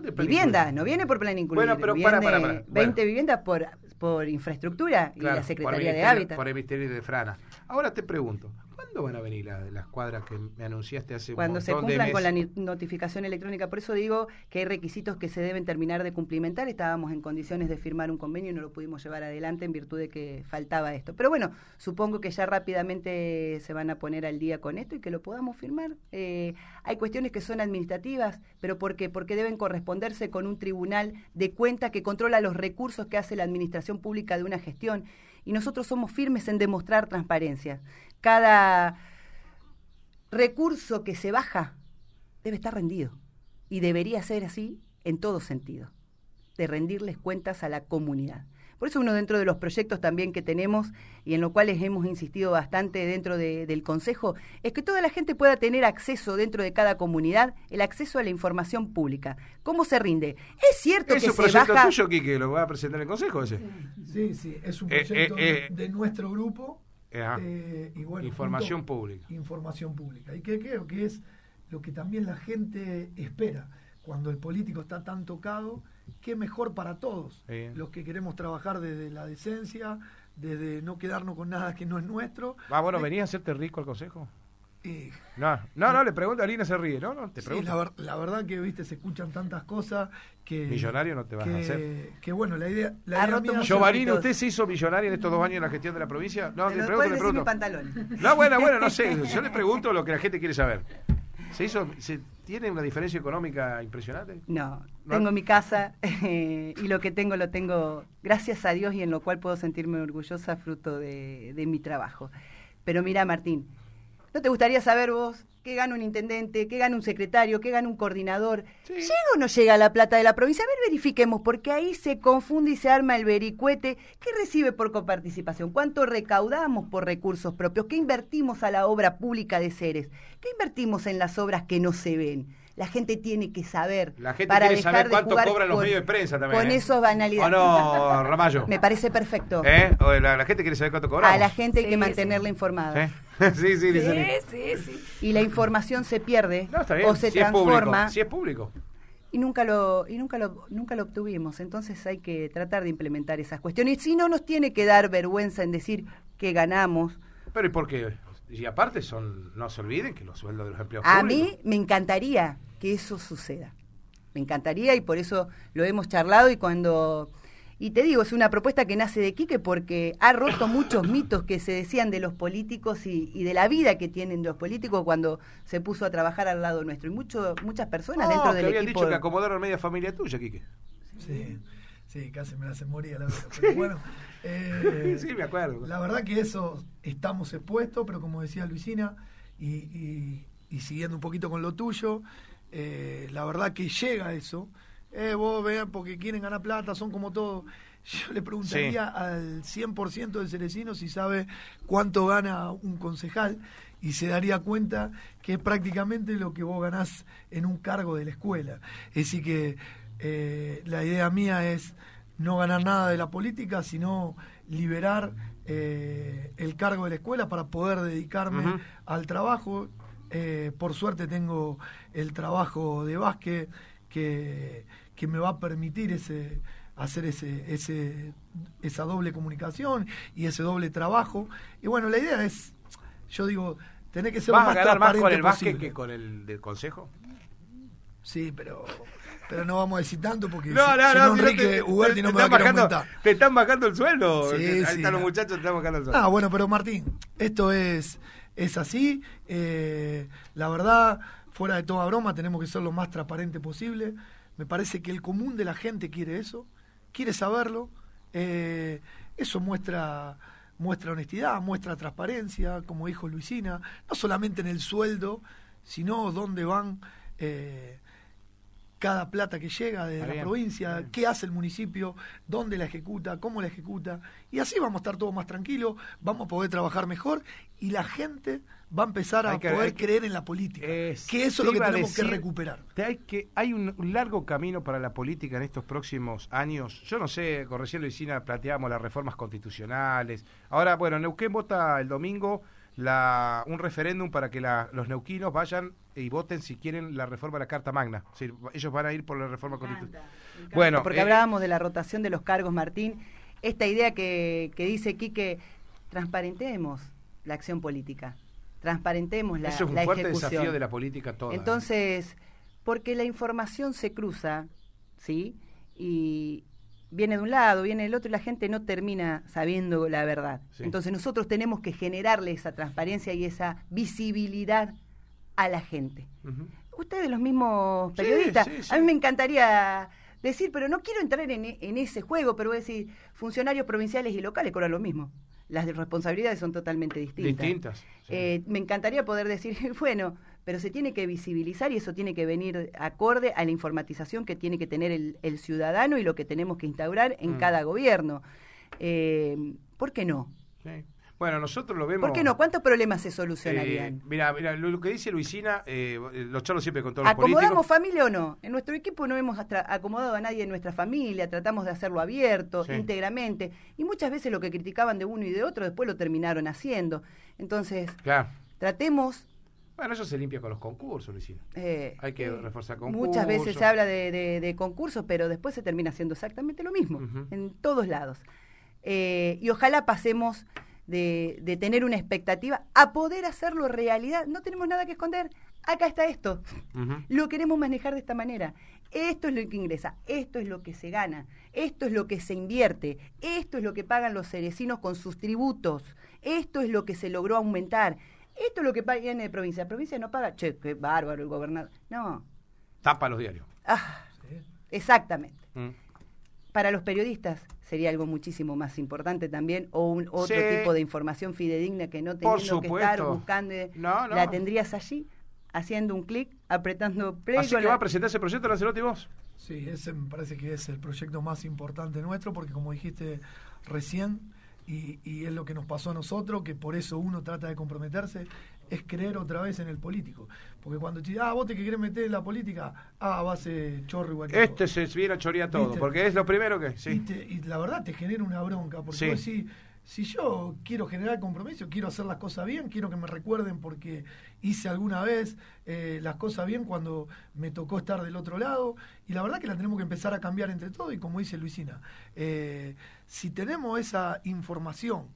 de Vivienda, no viene por plan incluido. Bueno, pero para, para, para. 20 viviendas por, por infraestructura y la Secretaría de Hábitat. Por el Ministerio de Frana. Ahora te pregunto, ¿Cuándo van a venir las cuadras que me anunciaste hace Cuando se cumplan con la notificación electrónica. Por eso digo que hay requisitos que se deben terminar de cumplimentar. Estábamos en condiciones de firmar un convenio y no lo pudimos llevar adelante en virtud de que faltaba esto. Pero bueno, supongo que ya rápidamente se van a poner al día con esto y que lo podamos firmar. Eh, hay cuestiones que son administrativas, pero ¿por qué? Porque deben corresponderse con un tribunal de cuenta que controla los recursos que hace la administración pública de una gestión. Y nosotros somos firmes en demostrar transparencia cada recurso que se baja debe estar rendido. Y debería ser así en todo sentido, de rendirles cuentas a la comunidad. Por eso uno dentro de los proyectos también que tenemos y en los cuales hemos insistido bastante dentro del Consejo es que toda la gente pueda tener acceso dentro de cada comunidad, el acceso a la información pública. ¿Cómo se rinde? Es cierto que se baja... ¿Es un proyecto tuyo, Quique? ¿Lo va a presentar en el Consejo ese? Sí, sí, es un eh, proyecto eh, eh. de nuestro grupo eh, información pública. Información pública. Y que creo que es lo que también la gente espera. Cuando el político está tan tocado, qué mejor para todos. Los que queremos trabajar desde la decencia, desde no quedarnos con nada que no es nuestro. Ah, bueno, ¿venía a hacerte rico al consejo? no, no, no, le pregunto, Alina se ríe, ¿no? no te la, verdad que, viste, se escuchan tantas cosas que... Millonario no te vas a hacer. Que bueno, la idea... La idea ¿usted se hizo millonario en estos dos años en la gestión de la provincia? No, le pregunto, le pregunto. No, bueno, bueno, no sé, yo le pregunto lo que la gente quiere saber. ¿Se hizo, se tiene una diferencia económica impresionante? No, tengo mi casa eh, y lo que tengo lo tengo gracias a Dios y en lo cual puedo sentirme orgullosa fruto de, de mi trabajo. Pero mira, Martín, ¿No te gustaría saber vos qué gana un intendente, qué gana un secretario, qué gana un coordinador? ¿Llega o no llega la plata de la provincia? A ver, verifiquemos, porque ahí se confunde y se arma el vericuete. ¿Qué recibe por coparticipación? ¿Cuánto recaudamos por recursos propios? ¿Qué invertimos a la obra pública de seres? ¿Qué invertimos en las obras que no se ven? la gente tiene que saber. La gente para quiere saber cuánto cobran los medios de prensa también. Con ¿eh? esos banalidades. no, Ramallo? Me parece perfecto. ¿Eh? la, gente quiere saber cuánto cobran. A la gente hay que mantenerla informada. Sí, sí, sí, sí, sí, Y la información se pierde o se transforma. si es público. Y nunca lo y nunca lo nunca lo obtuvimos, entonces hay que tratar de implementar esas cuestiones. Y si no nos tiene que dar vergüenza en decir que ganamos. Pero ¿y por qué? Y aparte son no se olviden que los sueldos de los empleados A mí me encantaría que eso suceda. Me encantaría y por eso lo hemos charlado y cuando... Y te digo, es una propuesta que nace de Quique porque ha roto muchos mitos que se decían de los políticos y, de la vida que tienen los políticos cuando se puso a trabajar al lado nuestro. Y mucho, muchas personas dentro del habían equipo... dicho que acomodaron media familia tuya, Quique. Sí, sí, casi me la se moría la verdad. Pero bueno, eh, sí, me acuerdo. La verdad que eso estamos expuestos, pero como decía Luisina, y, y siguiendo un poquito con lo tuyo, eh, la verdad que llega eso. Eh, vos vean, porque quieren ganar plata, son como todo. Yo le preguntaría al 100% del cerecino si sabe cuánto gana un concejal y se daría cuenta que es prácticamente lo que vos ganás en un cargo de la escuela. Es decir, que eh, la idea mía es no ganar nada de la política, sino liberar eh, el cargo de la escuela para poder dedicarme al trabajo eh, por suerte tengo el trabajo de básquet que, que me va a permitir ese hacer ese, ese, esa doble comunicación y ese doble trabajo. Y bueno, la idea es, yo digo, tener que ser ¿Vas más a ganar más con el básquet que con el del consejo? Sí, pero pero no vamos a decir tanto porque No, si, no, si no, Enrique me va a bajando- aumentar. Te están bajando el sueldo. Sí, Ahí sí, están los muchachos, te están bajando el sueldo. Ah, bueno, pero Martín, esto es, es así. eh, la verdad, fuera de toda broma, tenemos que ser lo más transparente posible. Me parece que el común de la gente quiere eso, quiere saberlo. eh, eso muestra muestra honestidad, muestra transparencia, como dijo Luisina, no solamente en el sueldo, sino dónde van eh, cada plata que llega de la provincia, bien. qué hace el municipio, dónde la ejecuta, cómo la ejecuta. Y así vamos a estar todos más tranquilos, vamos a poder trabajar mejor y la gente va a empezar a que- poder que- creer en la política. Es- que eso es lo que tenemos que recuperar. te hay, que, hay un, un largo camino para la política en estos próximos años. Yo no sé, con recién Luisina planteábamos las reformas constitucionales. Ahora, bueno, Neuquén vota el domingo la, un referéndum para que la- los neuquinos vayan y voten si quieren la reforma de la Carta Magna. Es decir, ellos van a ir por la reforma constitucional. Bueno, porque eh, hablábamos de la rotación de los cargos, Martín. Esta idea que, que dice Quique, transparentemos la acción política, transparentemos la, eso es un la fuerte ejecución. desafío de la política toda. ¿eh? Entonces, porque la información se cruza, ¿sí? Y viene de un lado, viene del otro y la gente no termina sabiendo la verdad. Sí. Entonces nosotros tenemos que generarle esa transparencia y esa visibilidad a la gente. Ustedes los mismos periodistas, sí, sí. a mí me encantaría decir, pero no quiero entrar en, en ese juego, pero voy a decir, funcionarios provinciales y locales cobran lo mismo. Las de responsabilidades son totalmente distintas. Distintas. sí. Eh, me encantaría poder decir, bueno, pero se tiene que visibilizar y eso tiene que venir acorde a la informatización que tiene que tener el, el ciudadano y lo que tenemos que instaurar en Mm. cada gobierno. Eh, ¿Por qué no? Sí. Bueno, nosotros lo vemos. ¿Por qué no? ¿Cuántos problemas se Eh, solucionarían? mira, mira, lo, lo que dice Luisina, eh, lo charlo siempre con todos los ¿Acomodamos políticos. familia o no? En nuestro equipo no hemos acomodado a nadie en nuestra familia, tratamos de hacerlo abierto, Sí. íntegramente, y muchas veces lo que criticaban de uno y de otro después lo terminaron haciendo. Entonces, Claro. tratemos... Bueno, eso se limpia con los concursos, Luisina. eh, Hay que eh, reforzar Muchas veces concursos. se habla de, de- de concursos, pero después se termina haciendo exactamente lo mismo, en todos lados. Eh, y ojalá pasemos de, de tener una expectativa a poder hacerlo realidad. No tenemos nada que esconder. Acá está esto. Lo queremos manejar de esta manera. Esto es lo que ingresa, esto es lo que se gana, esto es lo que se invierte, esto es lo que pagan los cerecinos con sus tributos, esto es lo que se logró aumentar, esto es lo que pa- viene de provincia. La provincia no paga, che, qué bárbaro el gobernador. No, Tapa los diarios. ah, Sí. exactamente. Mm. Para los periodistas sería algo muchísimo más importante también, o un, otro Sí. tipo de información fidedigna que no Por teniendo que estar buscando, No, no. la tendrías allí, haciendo un clic, apretando play. Así que la- va a presentar ese proyecto, Lancelotti, vos. Sí, ese me parece que es el proyecto más importante nuestro, porque como dijiste recién, y, y es lo que nos pasó a nosotros, que por eso uno trata de comprometerse, es creer otra vez en el político. Porque cuando te ah, vos te que querés meter en la política, ah, va a ser chorro igual que Este se viene a chorear todo, ¿Viste? porque es lo primero que. Y, Sí. te- y la verdad te genera una bronca, porque Sí. vos decís, si yo quiero generar compromiso, quiero hacer las cosas bien, quiero que me recuerden porque hice alguna vez eh, las cosas bien cuando me tocó estar del otro lado, y la verdad que la tenemos que empezar a cambiar entre todos, y como dice Luisina, eh, si tenemos esa información,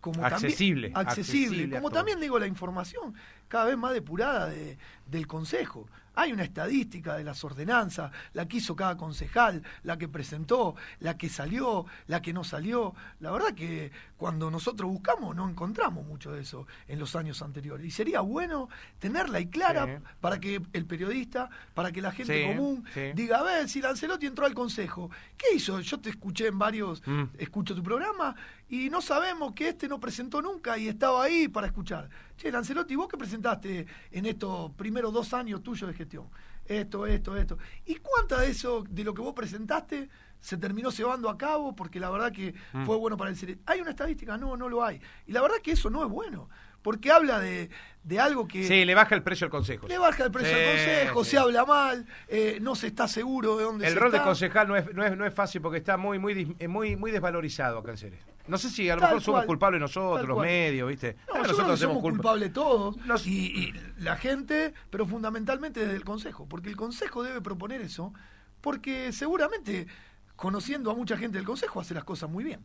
como Accesible, también, accesible, como también digo la información cada vez más depurada de- del Consejo. Hay una estadística de las ordenanzas, la que hizo cada concejal, la que presentó, la que salió, la que no salió. La verdad que cuando nosotros buscamos no encontramos mucho de eso en los años anteriores. Y sería bueno tenerla y clara Sí. para que el periodista, para que la gente Sí, común sí. diga, a ver, si Lancelotti entró al Consejo, ¿qué hizo? Yo te escuché en varios, Mm. escucho tu programa y no sabemos que este no presentó nunca y estaba ahí para escuchar. Che, Lancelotti, ¿vos qué presentaste en estos primeros dos años tuyos de gestión? Esto, esto, esto. ¿Y cuánta de eso, de lo que vos presentaste, se terminó llevando a cabo? Porque la verdad que Mm. fue bueno para el cerebro. ¿Hay una estadística? No, no lo hay. Y la verdad que eso no es bueno. Porque habla de, de algo que... Sí, le baja el precio al consejo. Le baja el precio Sí, al consejo, sí. se habla mal, eh, no se está seguro de dónde El se rol de concejal no es, no es, no es fácil porque está muy, muy, eh, muy, muy desvalorizado acá en Ceres. No sé si a lo Tal mejor somos cual, culpables tal nosotros, los cual. medios, ¿viste? No, creo que somos culpa. culpables todos Nos- y, y la gente, pero fundamentalmente desde el Consejo, porque el Consejo debe proponer eso porque seguramente conociendo a mucha gente del Consejo hace las cosas muy bien.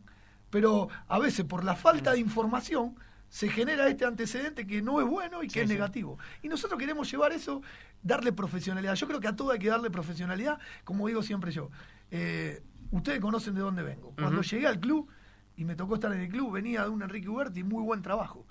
Pero a veces por la falta de información se genera este antecedente que no es bueno y que es negativo. Y nosotros queremos llevar eso, darle profesionalidad. Yo creo que a todo hay que darle profesionalidad, como digo siempre yo. Eh, ustedes conocen de dónde vengo. Cuando llegué al club, y me tocó estar en el club, venía de un Enrique Huberti, muy buen trabajo.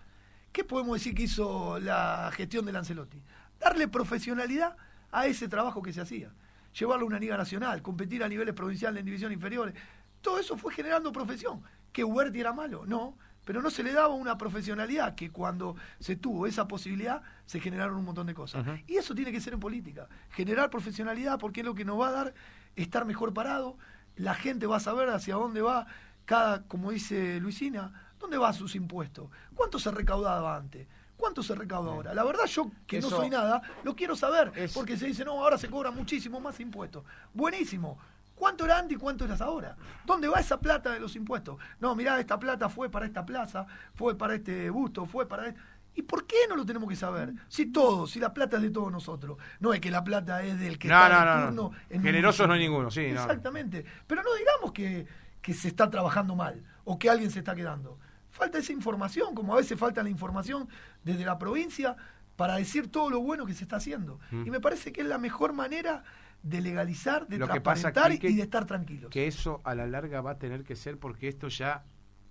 ¿Qué podemos decir que hizo la gestión de Lancelotti? Darle profesionalidad a ese trabajo que se hacía. Llevarlo a una liga nacional, competir a niveles provinciales en divisiones inferiores. Todo eso fue generando profesión. ¿Que Huberti era malo? No, pero no se le daba una profesionalidad que cuando se tuvo esa posibilidad se generaron un montón de cosas. Y eso tiene que ser en política, generar profesionalidad porque es lo que nos va a dar estar mejor parado, la gente va a saber hacia dónde va cada, como dice Luisina, dónde va sus impuestos, cuánto se recaudaba antes. ¿Cuánto se recauda ahora? La verdad, yo que no soy nada, lo quiero saber, porque se dice, no, ahora se cobra muchísimo más impuestos. Buenísimo, ¿Cuánto era antes y cuánto eras ahora? ¿Dónde va esa plata de los impuestos? No, mirá, esta plata fue para esta plaza, fue para este busto, fue para... Este... ¿Y por qué no lo tenemos que saber? Si todos, si la plata es de todos nosotros. No es que la plata es del que está en turno. No. Generosos no hay ninguno, sí. Exactamente. Pero no digamos que, que se está trabajando mal o que alguien se está quedando. Falta esa información, como a veces falta la información desde la provincia para decir todo lo bueno que se está haciendo. Mm. Y me parece que es la mejor manera de legalizar, de transparentar y de estar tranquilos. Que eso a la larga va a tener que ser porque esto ya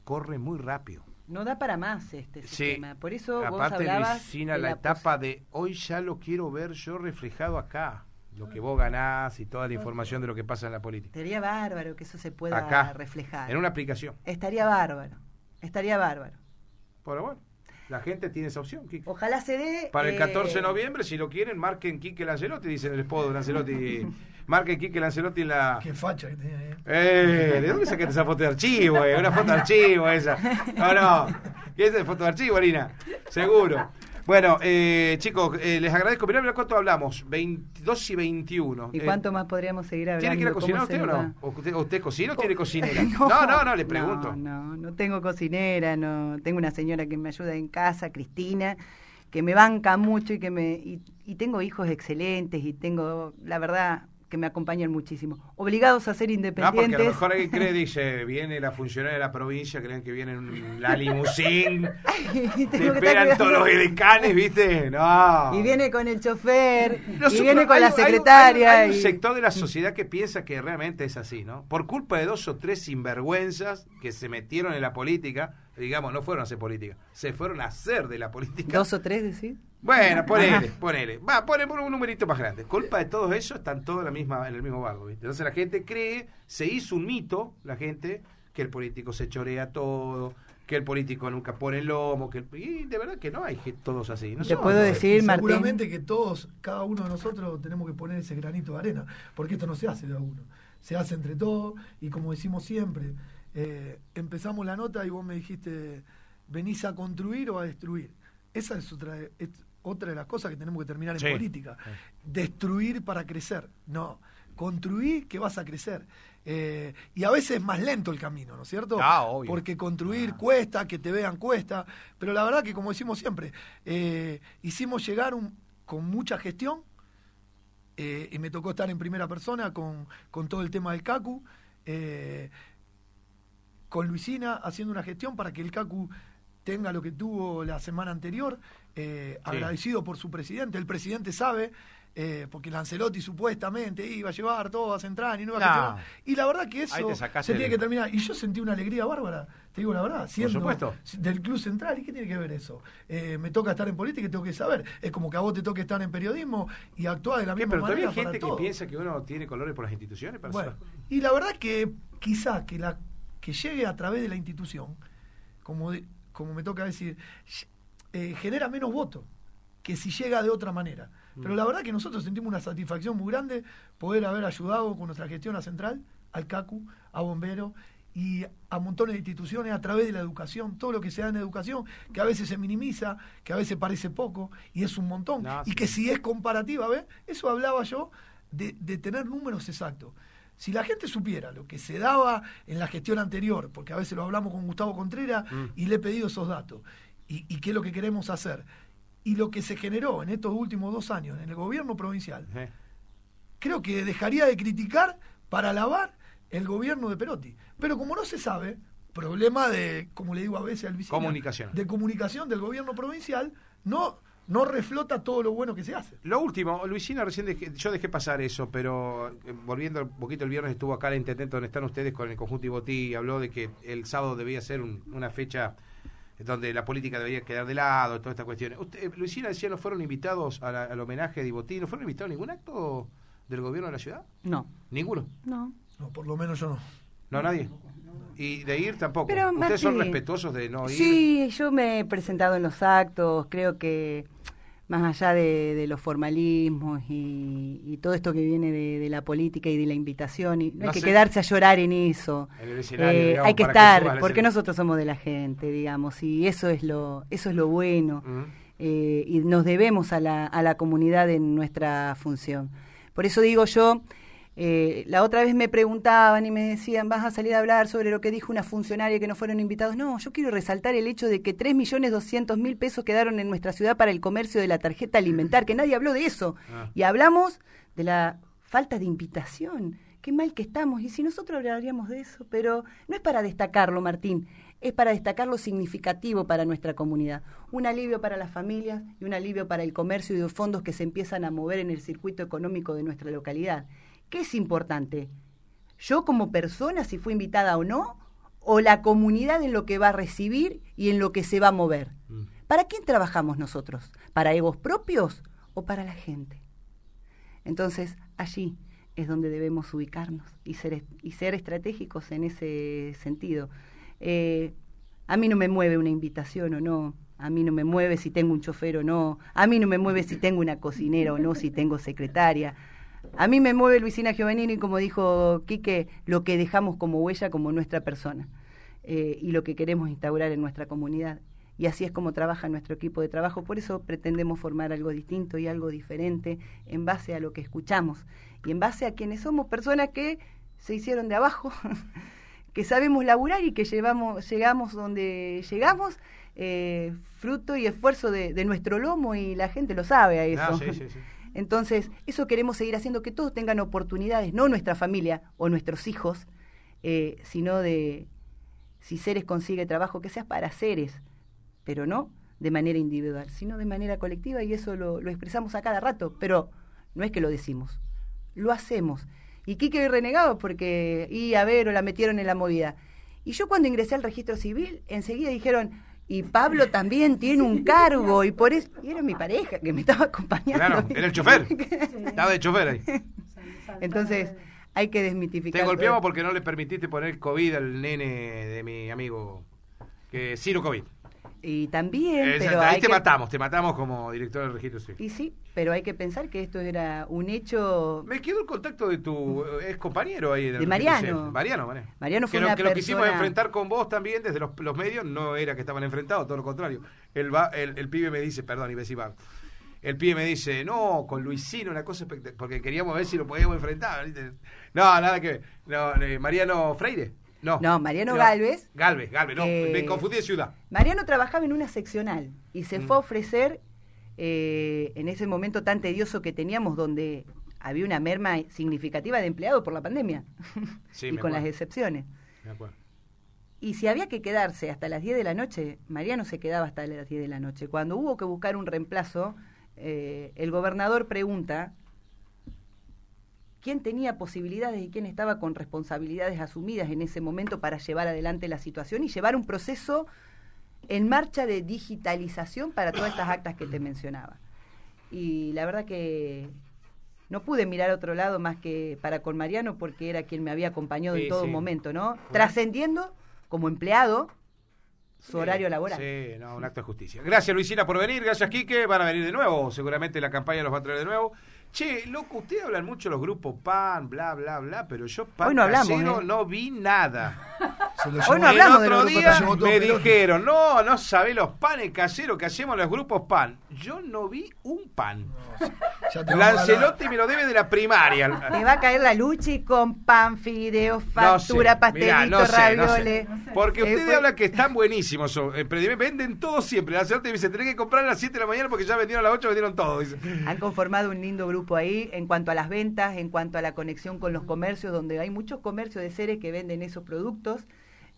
corre muy rápido. No da para más este sistema. Por eso aparte vos hablabas de la, etapa de hoy ya lo quiero ver yo reflejado acá lo que vos ganás y toda la información de lo que pasa en la política. Estaría bárbaro que eso se pueda reflejar. En una aplicación. Estaría bárbaro. Estaría bárbaro. Pero bueno. La gente tiene esa opción, Ojalá se dé. Para el 14 de eh, noviembre, si lo quieren, marquen Quique Lancelotti, dicen el esposo de Lancelotti. marquen Quique Lancelotti la. Qué facha que tenía ahí. Eh, ¿De dónde sacaste esa foto de archivo? Eh? Una foto de archivo esa. No, no. ¿Qué es de foto de archivo, Arina? Seguro. Bueno, eh, chicos, eh, les agradezco. Mirá, cuánto hablamos. 22 y 21. ¿Y cuánto más podríamos seguir hablando? ¿Tiene que ir a cocinar usted o no? ¿Usted, usted cocina o tiene cocinera? no, no, no, le pregunto. No, no, tengo cocinera, no. Tengo una señora que me ayuda en casa, Cristina, que me banca mucho y que me. y tengo hijos excelentes y tengo, la verdad, que me acompañan muchísimo. Obligados a ser independientes. No, porque a lo mejor alguien cree, dice, viene la funcionaria de la provincia, creen que viene en la limusín, te esperan todos los edecanes, ¿viste? No. Y viene con el chofer, y viene con la secretaria. Hay, un sector de la sociedad que piensa que realmente es así, ¿no? Por culpa de dos o tres sinvergüenzas que se metieron en la política, digamos, no fueron a hacer política, se fueron a hacer de la política. ¿Dos o tres, decís? Bueno, ponele, ponele. Va, ponele un numerito más grande. Culpa de todo eso, están todos en, la misma, en el mismo barco. ¿viste? Entonces la gente cree, se hizo un mito, la gente, que el político se chorea todo, que el político nunca pone el lomo, que y de verdad que no hay todos así. No Te puedo decir, Martín. Seguramente que todos, cada uno de nosotros tenemos que poner ese granito de arena, porque esto no se hace de a uno, se hace entre todos y como decimos siempre, eh, empezamos la nota y vos me dijiste, ¿venís a construir o a destruir? Esa es otra, otra de las cosas que tenemos que terminar en política. Destruir para crecer. No, construir que vas a crecer. Eh, y a veces es más lento el camino, ¿no es cierto? Ah, Porque construir ah. cuesta, que te vean cuesta, pero la verdad que como decimos siempre, eh, hicimos llegar un, con mucha gestión, eh, y me tocó estar en primera persona con, con todo el tema del CACU, con Luisina haciendo una gestión para que el CACU tenga lo que tuvo la semana anterior, eh, agradecido por su presidente. El presidente sabe, eh, porque Lancelotti supuestamente iba a llevar todo a Central y no iba a. Y la verdad que eso se tiene que terminar. Y yo sentí una alegría bárbara, te digo la verdad, siendo del Club Central. ¿Y qué tiene que ver eso? Eh, me toca estar en política y tengo que saber. Es como que a vos te toque estar en periodismo y actuar de la misma pero manera. Pero hay gente que piensa que uno tiene colores por las instituciones. bueno, y la verdad que quizá que, la, que llegue a través de la institución, como de, como me toca decir, eh, genera menos votos que si llega de otra manera. Pero mm. la verdad que nosotros sentimos una satisfacción muy grande poder haber ayudado con nuestra gestión a Central, al CACU, a Bombero y a montones de instituciones a través de la educación, todo lo que se da en educación, que a veces se minimiza, que a veces parece poco y es un montón, y que si es comparativa, ¿ves? Eso hablaba yo de, de tener números exactos. Si la gente supiera lo que se daba en la gestión anterior, porque a veces lo hablamos con Gustavo Contreras mm. y le he pedido esos datos, y, qué es lo que queremos hacer, y lo que se generó en estos últimos dos años en el gobierno provincial, creo que dejaría de criticar para alabar el gobierno de Perotti. Pero como no se sabe, problema de, como le digo a veces al vicino, comunicación. de comunicación del gobierno provincial, no no reflota todo lo bueno que se hace. Lo último, Luisina, recién yo dejé pasar eso, pero eh, volviendo un poquito el viernes estuvo acá el intendente donde están ustedes con el conjunto Ibotí y habló de que el sábado debía ser una fecha donde la política debería quedar de lado, todas estas cuestiones. Usted, Luisina decía, ¿no fueron invitados al homenaje de Ibotí? ¿No fueron invitados a ningún acto del gobierno de la ciudad? No. ¿Ninguno? No. No, por lo menos yo no. ¿No, nadie? Y de ir tampoco. Pero, ¿Ustedes son respetuosos de no ir? Sí, yo me he presentado en los actos, creo que más allá de, los formalismos y, todo esto que viene de, la política y de la invitación, y no, hay que quedarse a llorar en eso. Eh, hay que estar, porque nosotros somos de la gente, digamos, y eso es lo, eso es lo bueno. Eh, y nos debemos a la, a la comunidad en nuestra función. Por eso digo yo, eh, la otra vez me preguntaban y me decían, vas a salir a hablar sobre lo que dijo una funcionaria que no fueron invitados. No, yo quiero resaltar el hecho de que 3.200.000 pesos quedaron en nuestra ciudad para el comercio de la tarjeta alimentar, que nadie habló de eso. Ah. Y hablamos de la falta de invitación. Qué mal que estamos. Y si nosotros hablaríamos de eso, pero no es para destacarlo, Martín, es para destacar lo significativo para nuestra comunidad. Un alivio para las familias y un alivio para el comercio y los fondos que se empiezan a mover en el circuito económico de nuestra localidad. ¿Qué es importante? ¿Yo como persona, si fui invitada o no? ¿O la comunidad en lo que va a recibir y en lo que se va a mover? Mm. ¿Para quién trabajamos nosotros? ¿Para egos propios o para la gente? Entonces, allí es donde debemos ubicarnos y ser, y ser estratégicos en ese sentido. Eh, a mí no me mueve una invitación o no, a mí no me mueve si tengo un chofer o no, a mí no me mueve si tengo una cocinera o no, si tengo secretaria, a mí me mueve Luisina Giovannini, como dijo Quique, lo que dejamos como huella como nuestra persona eh, y lo que queremos instaurar en nuestra comunidad. Y así es como trabaja nuestro equipo de trabajo. Por eso pretendemos formar algo distinto y algo diferente en base a lo que escuchamos y en base a quienes somos personas que se hicieron de abajo, que sabemos laburar y que llevamos, llegamos donde llegamos, eh, fruto y esfuerzo de, nuestro lomo y la gente lo sabe a eso. sí, sí, sí. Entonces, eso queremos seguir haciendo, que todos tengan oportunidades, no nuestra familia o nuestros hijos, eh, sino de, si Ceres consigue trabajo, que sea para Ceres, pero no de manera individual, sino de manera colectiva, y eso lo, expresamos a cada rato, pero no es que lo decimos, lo hacemos. Y Quique renegado porque, y a ver, o la metieron en la movida. Y yo cuando ingresé al registro civil, enseguida dijeron, y Pablo también tiene un cargo y por eso y era mi pareja que me estaba acompañando. Claro, era el chofer. Estaba de chofer ahí. Entonces, hay que desmitificar. Te golpeamos porque no le permitiste poner COVID al nene de mi amigo que Ciro COVID. Y también. pero ahí te matamos, te matamos como director del registro civil. Y sí, pero hay que pensar que esto era un hecho. Me quedó el contacto de tu ex compañero ahí. de Mariano. Mariano, Mariano. Mariano fue que, una lo, que lo quisimos enfrentar con vos también desde los, medios, no era que estaban enfrentados, todo lo contrario. El, va, el, pibe me dice, perdón, iba a decir, el pibe me dice, no, con Luisino, una cosa porque queríamos ver si lo podíamos enfrentar. No, nada que ver. No, eh, Mariano Freire. No, no Mariano Galvez. Galvez, Galvez, no, me confundí de ciudad. Mariano trabajaba en una seccional y se mm. fue a ofrecer eh, en ese momento tan tedioso que teníamos donde había una merma significativa de empleados por la pandemia y con las excepciones. Me acuerdo. Y si había que quedarse hasta las 10 de la noche, Mariano se quedaba hasta las 10 de la noche. Cuando hubo que buscar un reemplazo, eh, el gobernador pregunta quién tenía posibilidades y quién estaba con responsabilidades asumidas en ese momento para llevar adelante la situación y llevar un proceso en marcha de digitalización para todas estas actas que te mencionaba. Y la verdad que no pude mirar a otro lado más que para con Mariano porque era quien me había acompañado en todo momento, ¿no? Trascendiendo como empleado su horario laboral. Sí, no, un acto de justicia. Gracias Luisina por venir, gracias Quique, van a venir de nuevo, seguramente la campaña los va a traer de nuevo. Che, loco, ustedes hablan mucho los grupos PAN, bla, bla, bla, pero yo PAN no, hablamos, ¿eh? no vi nada. Hoy no hablamos el otro de día me dijeron, no, no sabés los panes caseros que hacemos los grupos pan. Yo no vi un pan. No, Lancelotti me lo debe de la primaria. Me va a caer la luchi con pan, fideos, factura, pastelito, ravioles. Porque ustedes habla hablan que están buenísimos. Eh, venden todo siempre. Lancelotti me dice, tenés que comprar a las 7 de la mañana porque ya vendieron a las 8, vendieron todo. Han conformado un lindo grupo ahí en cuanto a las ventas, en cuanto a la conexión con los comercios, donde hay muchos comercios de seres que venden esos productos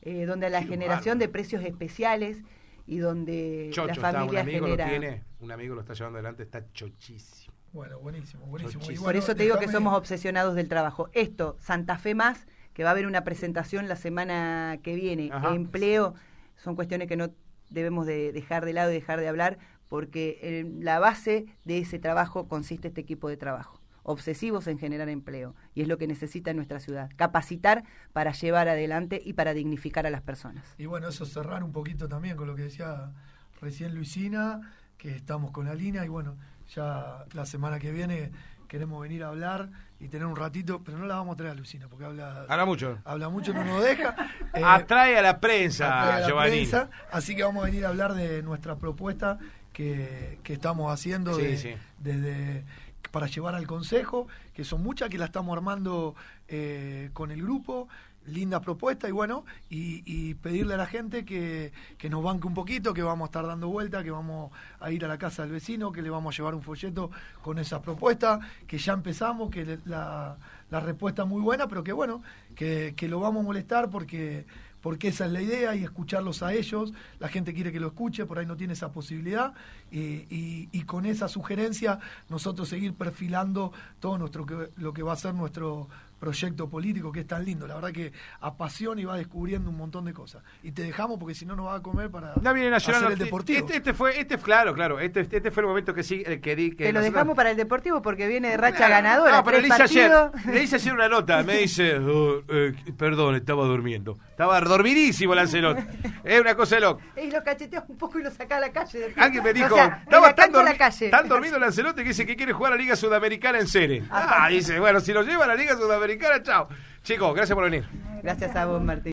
eh, donde la generación de precios especiales y donde la familia un amigo genera... Lo tiene, un amigo lo está llevando adelante, está chochísimo. Bueno, buenísimo, buenísimo. Por eso te digo que somos obsesionados del trabajo. Esto, Santa Fe Más, que va a haber una presentación la semana que viene, empleo, son cuestiones que no debemos de dejar de lado y dejar de hablar, porque la base de ese trabajo consiste este equipo de trabajo obsesivos en generar empleo y es lo que necesita nuestra ciudad, capacitar para llevar adelante y para dignificar a las personas. Y bueno, eso cerrar un poquito también con lo que decía recién Luisina, que estamos con la línea y bueno, ya la semana que viene queremos venir a hablar y tener un ratito, pero no la vamos a traer a Luisina porque habla habla mucho. Habla mucho, no nos deja. Eh, atrae a la prensa, Giovanni. así que vamos a venir a hablar de nuestra propuesta que, estamos haciendo desde para llevar al Consejo, que son muchas que la estamos armando eh, con el grupo, linda propuesta y bueno, y, pedirle a la gente que, que, nos banque un poquito, que vamos a estar dando vuelta, que vamos a ir a la casa del vecino, que le vamos a llevar un folleto con esa propuesta, que ya empezamos, que la, la respuesta es muy buena, pero que bueno, que, que lo vamos a molestar porque porque esa es la idea y escucharlos a ellos. La gente quiere que lo escuche, por ahí no tiene esa posibilidad. y, con esa sugerencia nosotros seguir perfilando todo nuestro lo que va a ser nuestro proyecto político que es tan lindo. La verdad que apasiona y va descubriendo un montón de cosas. Y te dejamos porque si no nos va a comer para hacer el deportivo. Este, este, fue, este claro, claro, este, este fue el momento que sí, que di que Te lo dejamos para el deportivo porque viene de racha ganadora. No, pero le hice, ayer, le hice ayer una nota, me dice, oh, eh, perdón, estaba durmiendo. Estaba dormidísimo Lancelot. es una cosa de loco. Y lo cacheteó un poco y lo saca a la calle. Alguien me dijo, estaba tan, la calle. tan dormido Lancelot que dice que quiere jugar a la Liga Sudamericana en serie. Ah, dice, bueno, si lo lleva a la Liga Sudamericana, chao. Chicos, gracias por venir. Gracias a vos, Martín.